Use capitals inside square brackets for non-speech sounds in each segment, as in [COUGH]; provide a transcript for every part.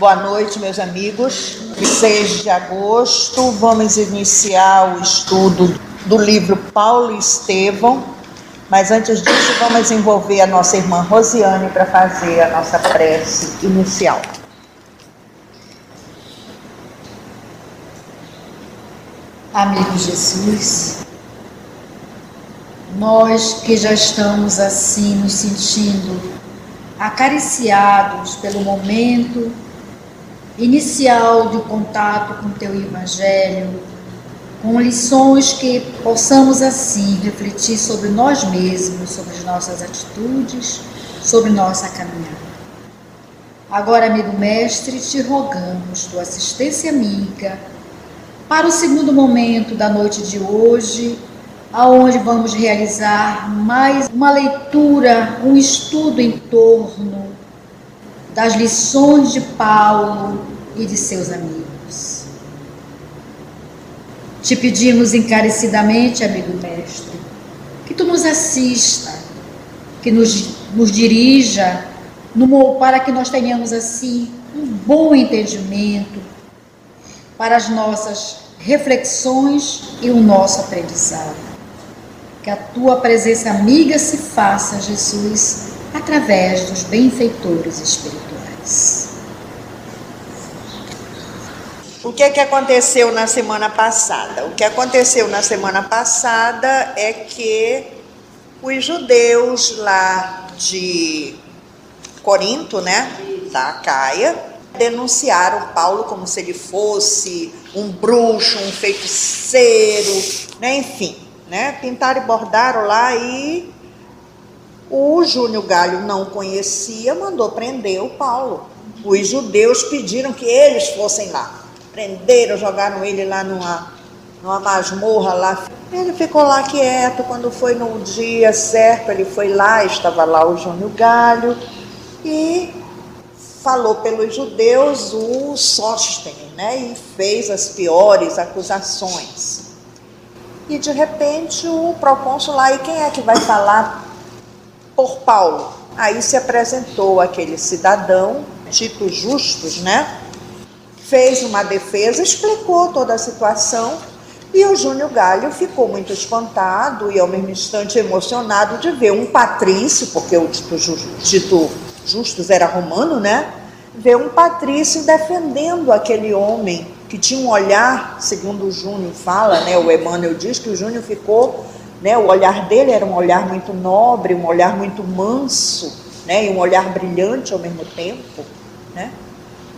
Boa noite, meus amigos. 6 de agosto, vamos iniciar o estudo do livro Paulo e Estevão. Mas antes disso, vamos envolver a nossa irmã Rosiane para fazer a nossa prece inicial. Amigo Jesus, nós que já estamos assim nos sentindo acariciados pelo momento inicial de contato com o teu Evangelho, com lições que possamos assim refletir sobre nós mesmos, sobre as nossas atitudes, sobre nossa caminhada. Agora, amigo mestre, te rogamos tua assistência amiga para o segundo momento da noite de hoje, aonde vamos realizar mais uma leitura, um estudo em torno das lições de Paulo e de seus amigos. Te pedimos encarecidamente, amigo mestre, que tu nos assista, que nos, nos dirija no, para que nós tenhamos assim um bom entendimento para as nossas reflexões e o nosso aprendizado. Que a tua presença amiga se faça, Jesus, através dos benfeitores espirituais. O que, é que aconteceu na semana passada? O que aconteceu na semana passada é que os judeus lá de Corinto, né, da Caia, denunciaram Paulo como se ele fosse um bruxo, um feiticeiro, né, enfim, né, pintaram e bordaram lá e o Júnior Galho não conhecia, mandou prender o Paulo. Os judeus pediram que eles fossem lá prenderam, jogaram ele lá numa, numa masmorra lá. Ele ficou lá quieto, quando foi no dia certo, ele foi lá, estava lá o Júnior Galho, e falou pelos judeus o Sóstenes, né? E fez as piores acusações. E de repente o procônsul lá, e quem é que vai falar por Paulo? Aí se apresentou aquele cidadão, Tito Justus, né? fez uma defesa, explicou toda a situação e o Júnior Galho ficou muito espantado e ao mesmo instante emocionado de ver um patrício, porque o Tito, Tito Justus era romano, né? Ver um patrício defendendo aquele homem que tinha um olhar, segundo o Júnior fala, né? O Emmanuel diz que o Júnior ficou, né? O olhar dele era um olhar muito nobre, um olhar muito manso, né? E um olhar brilhante ao mesmo tempo, né?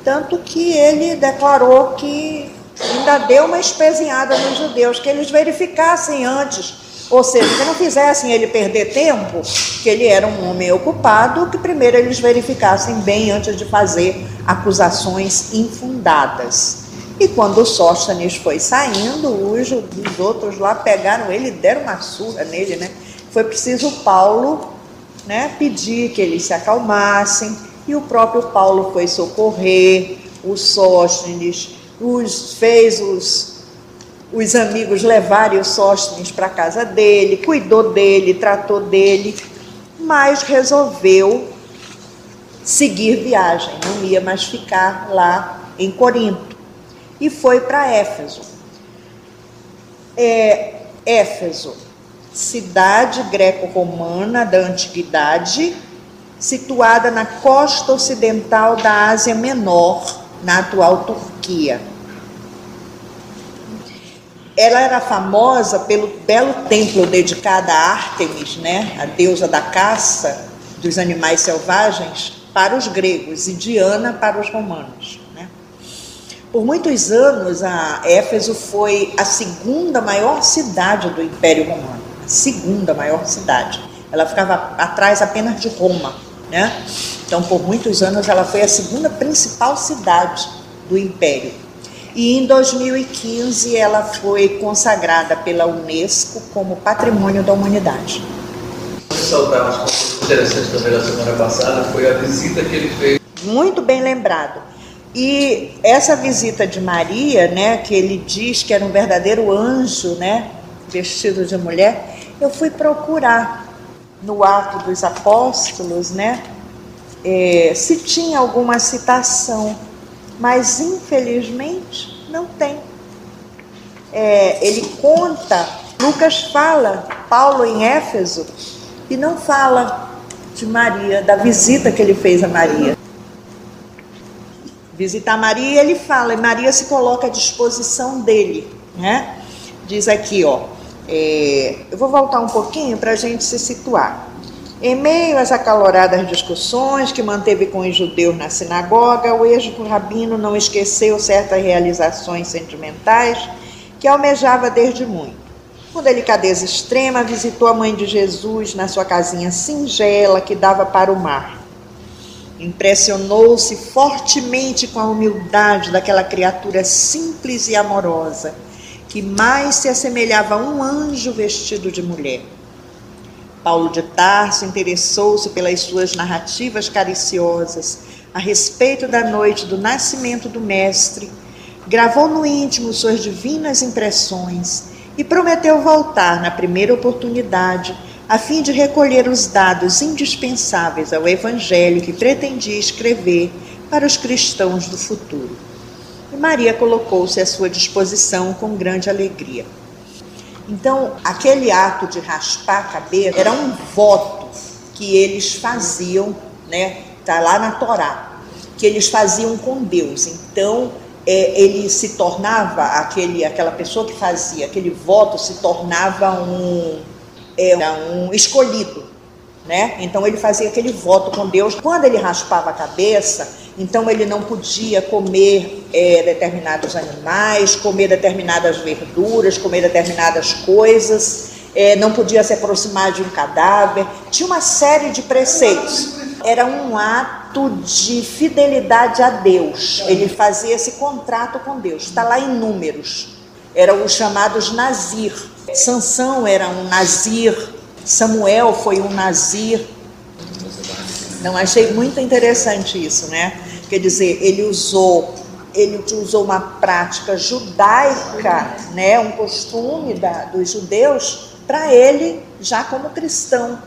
Tanto que ele declarou que ainda deu uma espezinhada nos judeus, que eles verificassem antes, ou seja, que não fizessem ele perder tempo, que ele era um homem ocupado, que primeiro eles verificassem bem antes de fazer acusações infundadas. E quando o Sóstenes foi saindo, os, os outros lá pegaram ele e deram uma surra nele, né? Foi preciso Paulo né, pedir que eles se acalmassem, e o próprio Paulo foi socorrer os Sóstenes, os, fez os, os amigos levarem os Sóstenes para a casa dele, cuidou dele, tratou dele, mas resolveu seguir viagem, não ia mais ficar lá em Corinto. E foi para Éfeso. É, Éfeso, cidade greco-romana da antiguidade, situada na costa ocidental da Ásia Menor, na atual Turquia. Ela era famosa pelo belo templo dedicado a Ártemis, né, a deusa da caça dos animais selvagens, para os gregos e Diana para os romanos. Por muitos anos, a Éfeso foi a segunda maior cidade do Império Romano, a segunda maior cidade. Ela ficava atrás apenas de Roma né? Então, por muitos anos, ela foi a segunda principal cidade do Império. E em 2015 ela foi consagrada pela Unesco como Patrimônio da Humanidade. Interessante também da semana passada foi a visita que ele fez. Muito bem lembrado. E essa visita de Maria, né, que ele diz que era um verdadeiro anjo, né, vestido de mulher, eu fui procurar no Ato dos Apóstolos, né, é, se tinha alguma citação mas infelizmente não tem. É, ele conta, Lucas fala, Paulo em Éfeso, e não fala de Maria, da visita que ele fez a Maria. Visitar Maria, ele fala, e Maria se coloca à disposição dele, né? Diz aqui, ó, é, eu vou voltar um pouquinho para a gente se situar. Em meio às acaloradas discussões que manteve com os judeus na sinagoga, o ex-rabino não esqueceu certas realizações sentimentais que almejava desde muito. Com delicadeza extrema, visitou a mãe de Jesus na sua casinha singela que dava para o mar. Impressionou-se fortemente com a humildade daquela criatura simples e amorosa, que mais se assemelhava a um anjo vestido de mulher. Paulo de Tarso interessou-se pelas suas narrativas cariciosas a respeito da noite do nascimento do Mestre, gravou no íntimo suas divinas impressões e prometeu voltar na primeira oportunidade a fim de recolher os dados indispensáveis ao Evangelho que pretendia escrever para os cristãos do futuro. E Maria colocou-se à sua disposição com grande alegria. Então, aquele ato de raspar a cabeça era um voto que eles faziam, né? Está lá na Torá, que eles faziam com Deus. Então, é, ele se tornava, aquele, aquela pessoa que fazia aquele voto se tornava um, é, um escolhido. Né? Então ele fazia aquele voto com Deus. Quando ele raspava a cabeça, então ele não podia comer é, determinados animais, comer determinadas verduras, comer determinadas coisas, é, não podia se aproximar de um cadáver. Tinha uma série de preceitos. Era um ato de fidelidade a Deus. Ele fazia esse contrato com Deus. Está lá em números. Eram os chamados Nazir. Sansão era um Nazir. Samuel foi um Nazir. Não achei muito interessante isso, né? Quer dizer, ele usou ele usou uma prática judaica, né, um costume da, dos judeus, para ele já como cristão,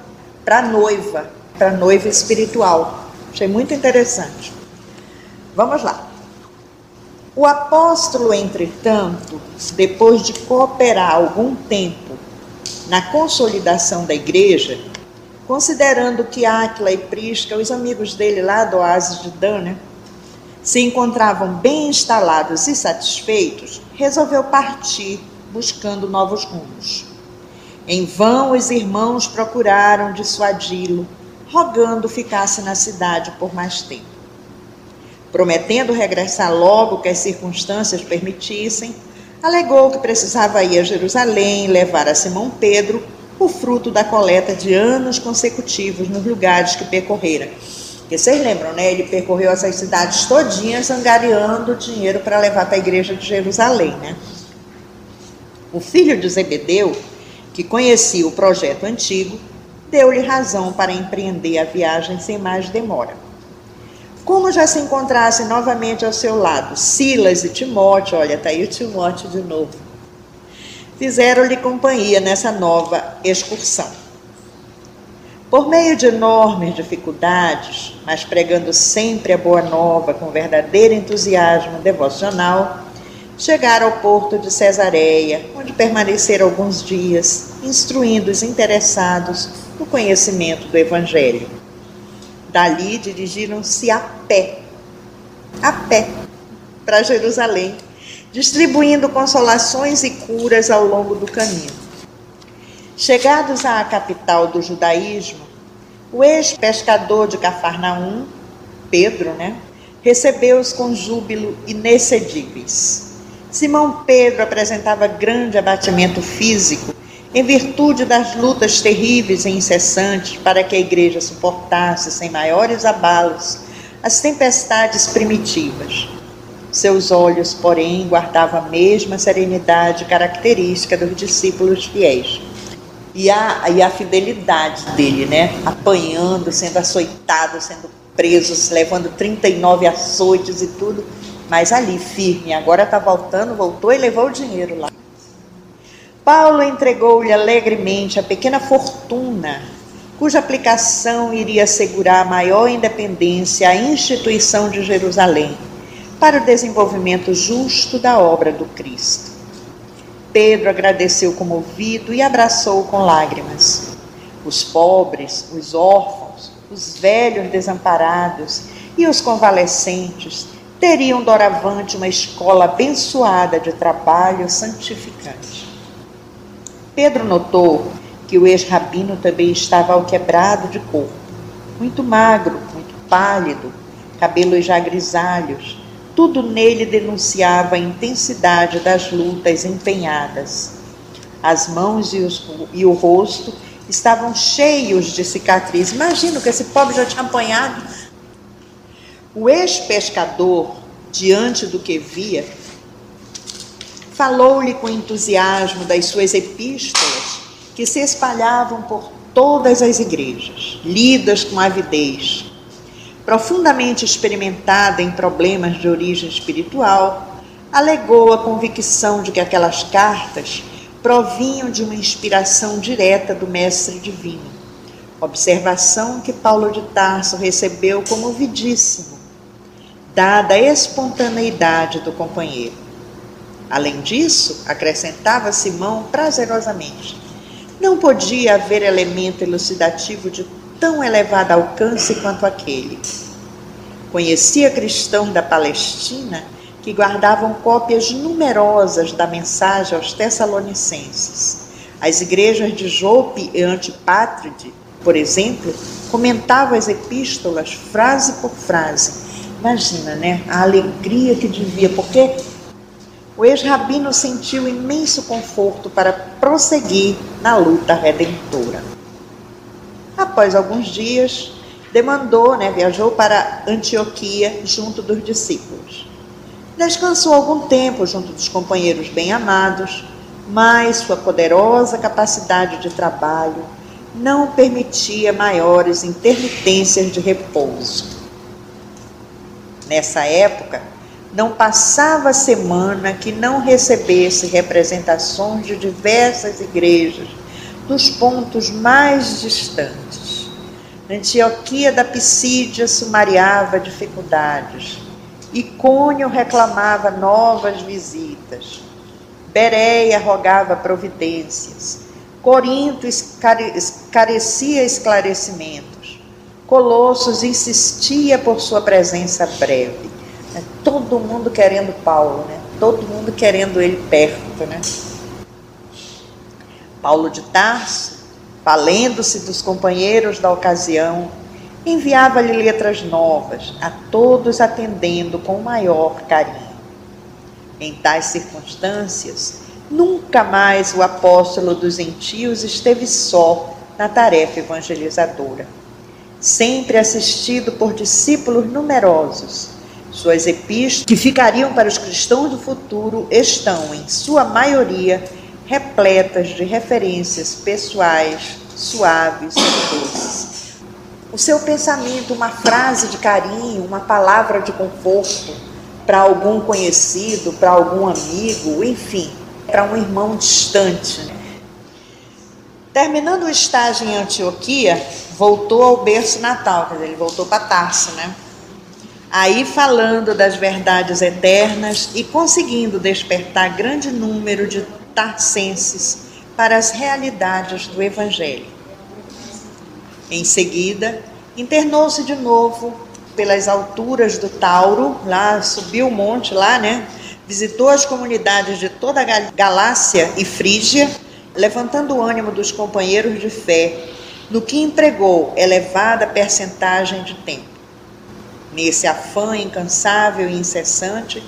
para noiva, para noiva espiritual. Achei muito interessante. Vamos lá. O apóstolo, entretanto, depois de cooperar algum tempo na consolidação da igreja, considerando que Áquila e Prisca, os amigos dele lá do oásis de Dan, né, se encontravam bem instalados e satisfeitos, resolveu partir buscando novos rumos. Em vão os irmãos procuraram dissuadi-lo, rogando ficasse na cidade por mais tempo. Prometendo regressar logo que as circunstâncias permitissem, alegou que precisava ir a Jerusalém levar a Simão Pedro o fruto da coleta de anos consecutivos nos lugares que percorrera porque vocês lembram, né? Ele percorreu essas cidades todinhas angariando dinheiro para levar para a igreja de Jerusalém, né? O filho de Zebedeu, que conhecia o projeto antigo, deu-lhe razão para empreender a viagem sem mais demora. Como já se encontrasse novamente ao seu lado Silas e Timóteo, olha, está aí o Timóteo de novo, fizeram-lhe companhia nessa nova excursão. Por meio de enormes dificuldades, mas pregando sempre a boa nova com verdadeiro entusiasmo devocional, chegaram ao porto de Cesareia, onde permaneceram alguns dias, instruindo os interessados no conhecimento do Evangelho. Dali dirigiram-se a pé, a pé, para Jerusalém, distribuindo consolações e curas ao longo do caminho. Chegados à capital do judaísmo, o ex-pescador de Cafarnaum, Pedro, né, recebeu-os com júbilo inexcedíveis. Simão Pedro apresentava grande abatimento físico em virtude das lutas terríveis e incessantes para que a igreja suportasse sem maiores abalos as tempestades primitivas. Seus olhos, porém, guardavam a mesma serenidade característica dos discípulos fiéis e a, e a fidelidade dele, né? Apanhando, sendo açoitado, sendo preso, levando 39 açoites e tudo, mas ali firme. Agora está voltando, voltou e levou o dinheiro lá. Paulo entregou-lhe alegremente a pequena fortuna, cuja aplicação iria assegurar maior independência à instituição de Jerusalém, para o desenvolvimento justo da obra do Cristo. Pedro agradeceu comovido e abraçou com lágrimas. Os pobres, os órfãos, os velhos desamparados e os convalescentes teriam doravante uma escola abençoada de trabalho santificante. Pedro notou que o ex-rabino também estava alquebrado de corpo, muito magro, muito pálido, cabelos já grisalhos. Tudo nele denunciava a intensidade das lutas empenhadas. As mãos e, os, e o rosto estavam cheios de cicatrizes. Imagino que esse pobre já tinha apanhado. O ex-pescador, diante do que via, falou-lhe com entusiasmo das suas epístolas que se espalhavam por todas as igrejas, lidas com avidez. Profundamente experimentada em problemas de origem espiritual, alegou a convicção de que aquelas cartas provinham de uma inspiração direta do Mestre Divino. Observação que Paulo de Tarso recebeu como vidíssimo, dada a espontaneidade do companheiro. Além disso, acrescentava Simão prazerosamente, não podia haver elemento elucidativo de tão elevado alcance quanto aquele. Conhecia cristãos da Palestina que guardavam cópias numerosas da mensagem aos Tessalonicenses. As igrejas de Jope e Antipátride, por exemplo, comentavam as epístolas frase por frase. Imagina, né? A alegria que devia, porque o ex-rabino sentiu imenso conforto para prosseguir na luta redentora. Após alguns dias, demandou, né, viajou para Antioquia junto dos discípulos. Descansou algum tempo junto dos companheiros bem-amados, mas sua poderosa capacidade de trabalho não permitia maiores intermitências de repouso. Nessa época, não passava semana que não recebesse representações de diversas igrejas dos pontos mais distantes. Antioquia da Pisídia sumariava dificuldades. Icônio reclamava novas visitas. Bereia rogava providências. Corinto carecia esclarecimentos. Colossos insistia por sua presença breve. É todo mundo querendo Paulo, né? Todo mundo querendo ele perto, né? Paulo de Tarso, valendo-se dos companheiros da ocasião, enviava-lhe letras novas, a todos atendendo com o maior carinho. Em tais circunstâncias, nunca mais o apóstolo dos gentios esteve só na tarefa evangelizadora. Sempre assistido por discípulos numerosos, suas epístolas, que ficariam para os cristãos do futuro, estão, em sua maioria, repletas de referências pessoais, suaves e doces. O seu pensamento, uma frase de carinho, uma palavra de conforto para algum conhecido, para algum amigo, enfim, para um irmão distante. Terminando o estágio em Antioquia, voltou ao berço natal, quer dizer, ele voltou para Tarso, né? Aí falando das verdades eternas e conseguindo despertar grande número de tarcenses para as realidades do Evangelho. Em seguida, internou-se de novo pelas alturas do Tauro, lá subiu o monte lá, né? Visitou as comunidades de toda a Galácia e Frígia, levantando o ânimo dos companheiros de fé, no que empregou elevada percentagem de tempo. Nesse afã incansável e incessante,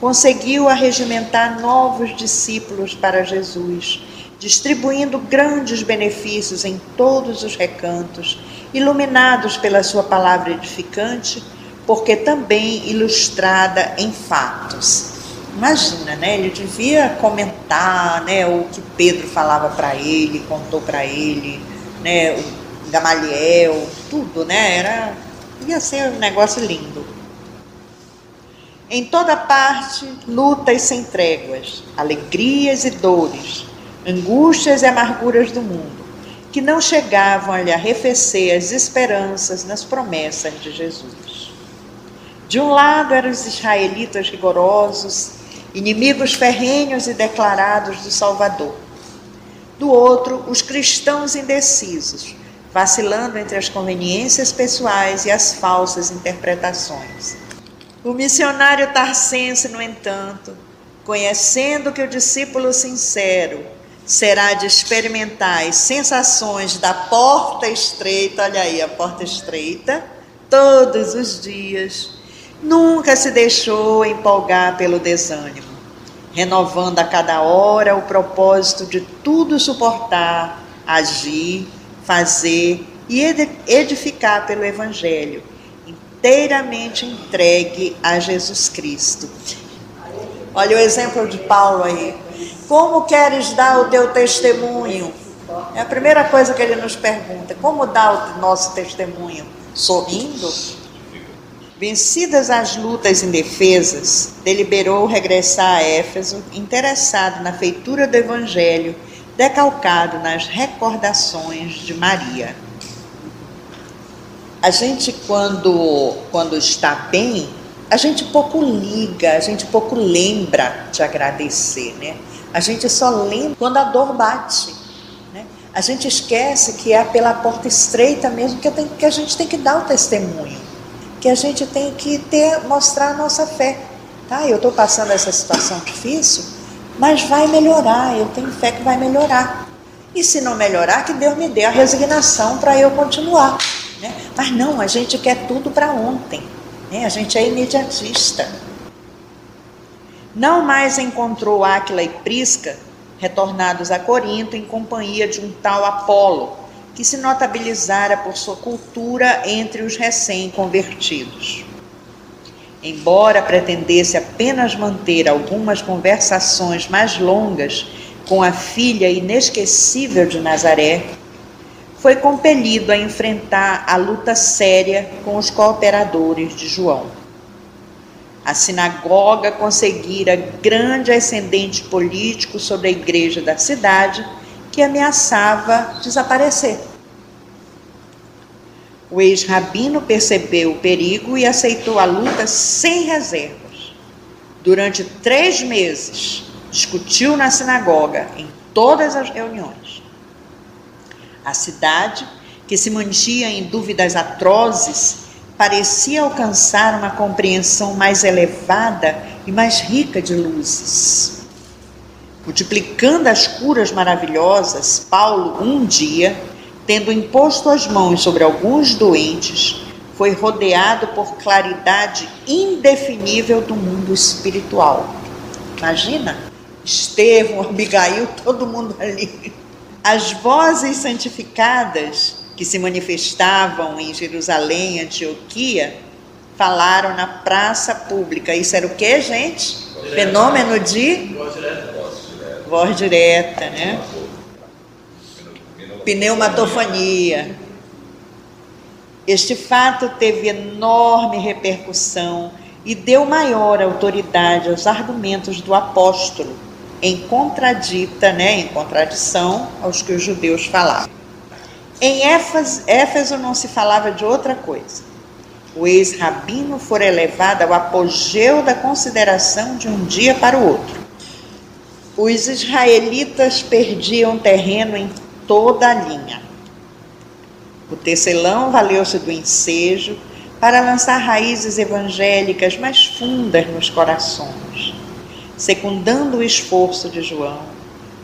conseguiu arregimentar novos discípulos para Jesus, distribuindo grandes benefícios em todos os recantos, iluminados pela sua palavra edificante, porque também ilustrada em fatos. Imagina, né? Ele devia comentar, né, o que Pedro falava para ele, contou para ele, né, o Gamaliel, tudo, né? Era Ia ser um negócio lindo. Em toda parte, lutas sem tréguas, alegrias e dores, angústias e amarguras do mundo, que não chegavam a lhe arrefecer as esperanças nas promessas de Jesus. De um lado eram os israelitas rigorosos, inimigos ferrenhos e declarados do Salvador. Do outro, os cristãos indecisos, vacilando entre as conveniências pessoais e as falsas interpretações. O missionário tarcense, no entanto, conhecendo que o discípulo sincero será de experimentar as sensações da porta estreita, olha aí a porta estreita, todos os dias, nunca se deixou empolgar pelo desânimo, renovando a cada hora o propósito de tudo suportar, agir, fazer e edificar pelo Evangelho, inteiramente entregue a Jesus Cristo. Olha o exemplo de Paulo aí. Como queres dar o teu testemunho? É a primeira coisa que ele nos pergunta. Como dar o nosso testemunho? Sorrindo? Vencidas as lutas indefesas, deliberou regressar a Éfeso, interessado na feitura do Evangelho, decalcado nas recordações de Maria. A gente, quando, quando está bem, a gente pouco liga, a gente pouco lembra de agradecer, né? A gente só lembra quando a dor bate. Né? A gente esquece que é pela porta estreita mesmo que, tenho, que a gente tem que dar o testemunho, que a gente tem que ter, mostrar a nossa fé. Tá? Eu estou passando essa situação difícil, mas vai melhorar, eu tenho fé que vai melhorar. E se não melhorar, que Deus me dê a resignação para eu continuar. Né? Mas não, a gente quer tudo para ontem. Né? A gente é imediatista. Não mais encontrou Áquila e Prisca retornados a Corinto em companhia de um tal Apolo, que se notabilizara por sua cultura entre os recém-convertidos. Embora pretendesse apenas manter algumas conversações mais longas com a filha inesquecível de Nazaré, foi compelido a enfrentar a luta séria com os cooperadores de João. A sinagoga conseguira grande ascendente político sobre a igreja da cidade, que ameaçava desaparecer. O ex-rabino percebeu o perigo e aceitou a luta sem reservas. Durante três meses, discutiu na sinagoga, em todas as reuniões. A cidade, que se mantinha em dúvidas atrozes, parecia alcançar uma compreensão mais elevada e mais rica de luzes. Multiplicando as curas maravilhosas, Paulo, um dia, tendo imposto as mãos sobre alguns doentes, foi rodeado por claridade indefinível do mundo espiritual. Imagina, Estevão, [LAUGHS] Abigail, todo mundo ali. As vozes santificadas que se manifestavam em Jerusalém, Antioquia, falaram na praça pública. Isso era o que, gente? Direta. Fenômeno de voz direta, voz direta, né? Pneumatofonia. Este fato teve enorme repercussão e deu maior autoridade aos argumentos do apóstolo, em contradita, né, em contradição aos que os judeus falavam. Em Éfeso, Éfeso não se falava de outra coisa. O ex-rabino fora elevado ao apogeu da consideração de um dia para o outro. Os israelitas perdiam terreno em toda a linha. O tecelão valeu-se do ensejo para lançar raízes evangélicas mais fundas nos corações. Secundando o esforço de João,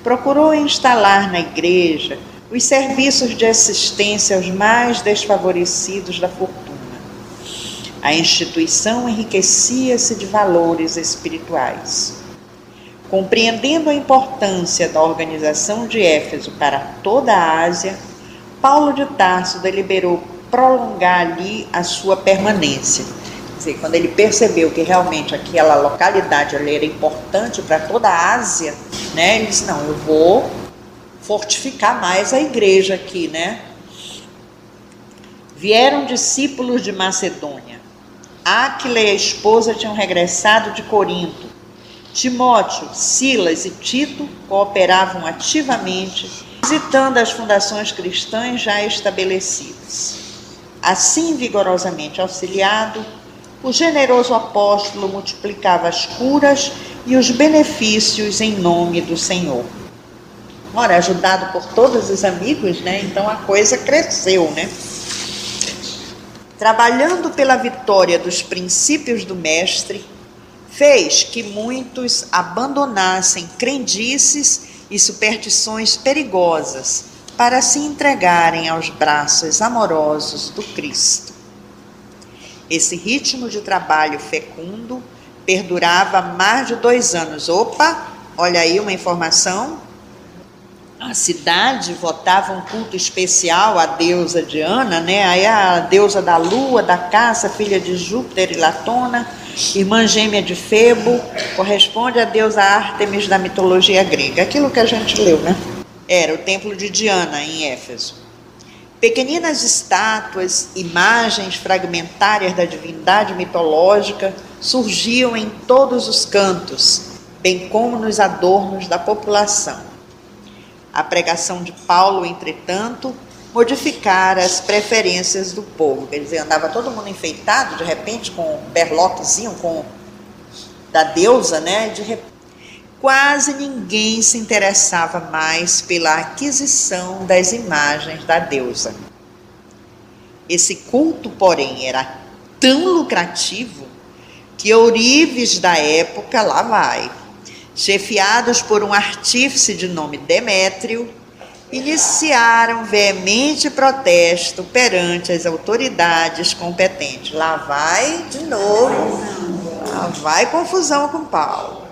procurou instalar na igreja os serviços de assistência aos mais desfavorecidos da fortuna. A instituição enriquecia-se de valores espirituais. Compreendendo a importância da organização de Éfeso para toda a Ásia, Paulo de Tarso deliberou prolongar ali a sua permanência. Quer dizer, quando ele percebeu que realmente aquela localidade ali era importante para toda a Ásia, né, ele disse: Não, eu vou fortificar mais a igreja aqui, né? Vieram discípulos de Macedônia. Áquila e a esposa tinham regressado de Corinto. Timóteo, Silas e Tito cooperavam ativamente, visitando as fundações cristãs já estabelecidas. Assim, vigorosamente auxiliado, o generoso apóstolo multiplicava as curas e os benefícios em nome do Senhor. Ora, ajudado por todos os amigos, né? Então a coisa cresceu, né? Trabalhando pela vitória dos princípios do Mestre, fez que muitos abandonassem crendices e superstições perigosas para se entregarem aos braços amorosos do Cristo. Esse ritmo de trabalho fecundo perdurava mais de dois anos. Opa, olha aí uma informação. A cidade votava um culto especial à deusa Diana, né? Aí a deusa da lua, da caça, filha de Júpiter e Latona, irmã gêmea de Febo, corresponde à deusa Ártemis da mitologia grega. Aquilo que a gente leu, né? Era o templo de Diana em Éfeso. Pequeninas estátuas, imagens fragmentárias da divindade mitológica surgiam em todos os cantos, bem como nos adornos da população. A pregação de Paulo, entretanto, modificara as preferências do povo. Quer dizer, andava todo mundo enfeitado, de repente, com um berloquezinho, com da deusa, né? De repente, quase ninguém se interessava mais pela aquisição das imagens da deusa. Esse culto, porém, era tão lucrativo que ourives da época, lá vai, chefiados por um artífice de nome Demétrio, iniciaram veemente protesto perante as autoridades competentes. Lá vai de novo, lá vai confusão com Paulo.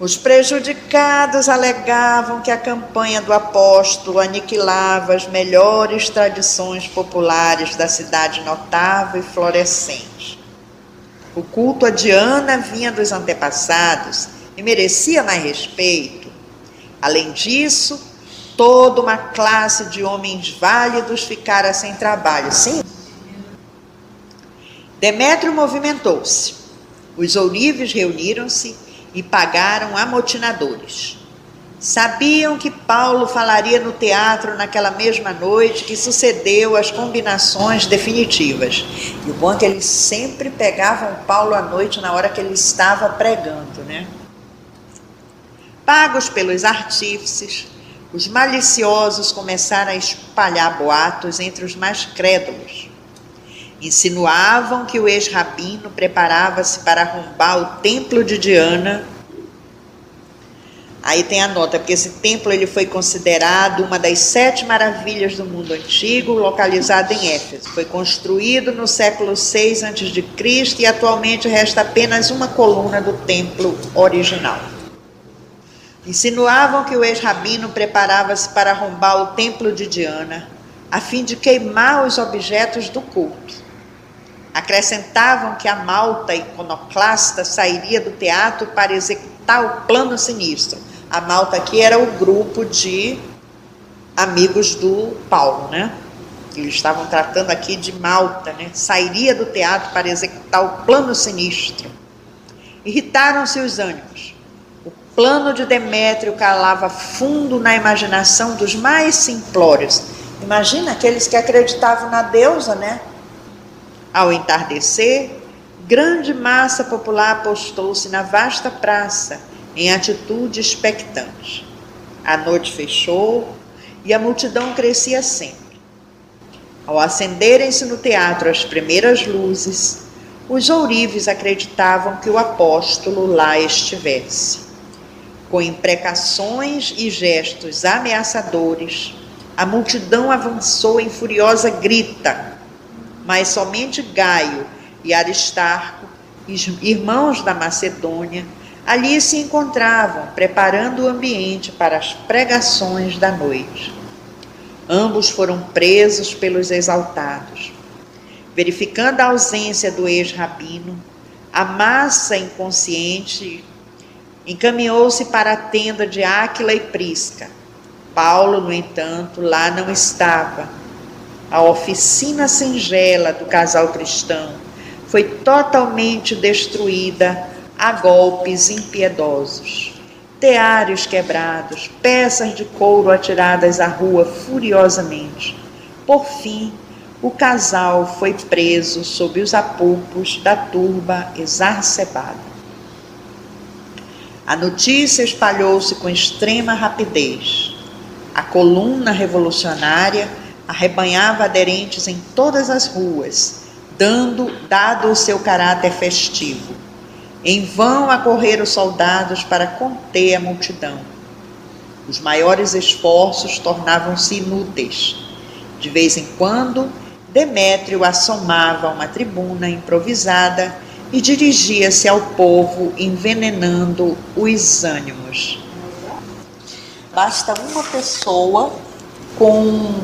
Os prejudicados alegavam que a campanha do apóstolo aniquilava as melhores tradições populares da cidade notável e florescente. O culto a Diana vinha dos antepassados e merecia mais respeito. Além disso, toda uma classe de homens válidos ficara sem trabalho. Sim. Demétrio movimentou-se. Os ourives reuniram-se e pagaram amotinadores. Sabiam que Paulo falaria no teatro naquela mesma noite que sucedeu as combinações definitivas. E o bom é que eles sempre pegavam Paulo à noite na hora que ele estava pregando, né? Pagos pelos artífices, os maliciosos começaram a espalhar boatos entre os mais crédulos. Insinuavam que o ex-rabino preparava-se para arrombar o templo de Diana. Aí tem a nota, porque esse templo ele foi considerado uma das sete maravilhas do mundo antigo, localizado em Éfeso. Foi construído no século VI a.C. e atualmente resta apenas uma coluna do templo original. Insinuavam que o ex-rabino preparava-se para arrombar o templo de Diana, a fim de queimar os objetos do culto. Acrescentavam que a malta iconoclasta sairia do teatro para executar o plano sinistro. A malta aqui era o grupo de amigos do Paulo, né? Eles estavam tratando aqui de Malta, né? Sairia do teatro para executar o plano sinistro. Irritaram-se os ânimos. O plano de Demétrio calava fundo na imaginação dos mais simplórios. Imagina aqueles que acreditavam na deusa, né? Ao entardecer, grande massa popular apostou-se na vasta praça, em atitude expectante. A noite fechou e a multidão crescia sempre. Ao acenderem-se no teatro as primeiras luzes, os ourives acreditavam que o apóstolo lá estivesse. Com imprecações e gestos ameaçadores, a multidão avançou em furiosa grita mas somente Gaio e Aristarco, irmãos da Macedônia, ali se encontravam, preparando o ambiente para as pregações da noite. Ambos foram presos pelos exaltados. Verificando a ausência do ex-rabino, a massa inconsciente encaminhou-se para a tenda de Áquila e Prisca. Paulo, no entanto, lá não estava a oficina singela do casal cristão foi totalmente destruída a golpes impiedosos. Teários quebrados, peças de couro atiradas à rua furiosamente. Por fim, o casal foi preso sob os apupos da turba exacerbada. A notícia espalhou-se com extrema rapidez. A coluna revolucionária arrebanhava aderentes em todas as ruas, dando dado o seu caráter festivo. Em vão acorreram os soldados para conter a multidão. Os maiores esforços tornavam-se inúteis. De vez em quando, Demétrio assomava uma tribuna improvisada e dirigia-se ao povo, envenenando os ânimos. Basta uma pessoa com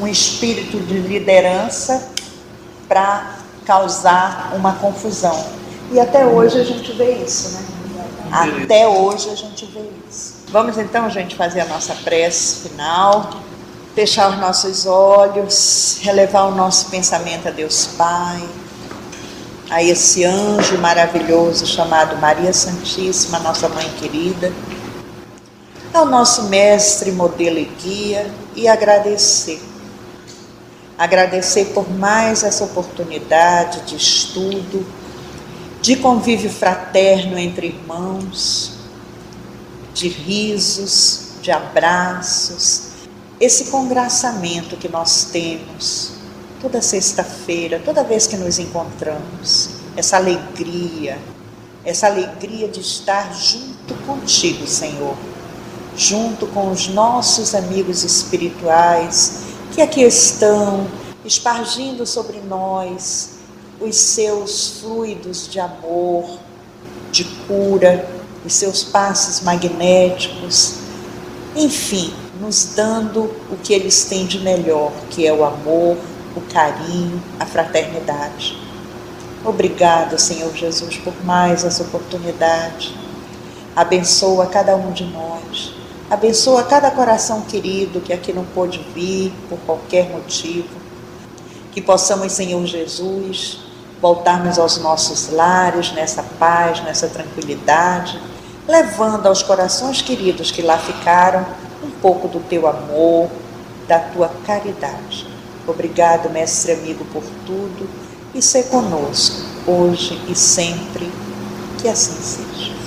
um espírito de liderança para causar uma confusão. E até hoje a gente vê isso, né? Até hoje a gente vê isso. Vamos então, gente, fazer a nossa prece final fechar os nossos olhos, relevar o nosso pensamento a Deus Pai, a esse anjo maravilhoso chamado Maria Santíssima, nossa mãe querida, ao nosso mestre, modelo e guia, e agradecer. Agradecer por mais essa oportunidade de estudo, de convívio fraterno entre irmãos, de risos, de abraços, esse congraçamento que nós temos toda sexta-feira, toda vez que nos encontramos, essa alegria, essa alegria de estar junto contigo, Senhor, junto com os nossos amigos espirituais que aqui estão, espargindo sobre nós os seus fluidos de amor, de cura, os seus passos magnéticos, enfim, nos dando o que eles têm de melhor, que é o amor, o carinho, a fraternidade. Obrigado, Senhor Jesus, por mais essa oportunidade. Abençoa cada um de nós. Abençoa cada coração querido que aqui não pôde vir por qualquer motivo. Que possamos, Senhor Jesus, voltarmos aos nossos lares nessa paz, nessa tranquilidade, levando aos corações queridos que lá ficaram um pouco do teu amor, da tua caridade. Obrigado, mestre amigo, por tudo e ser conosco, hoje e sempre. Que assim seja.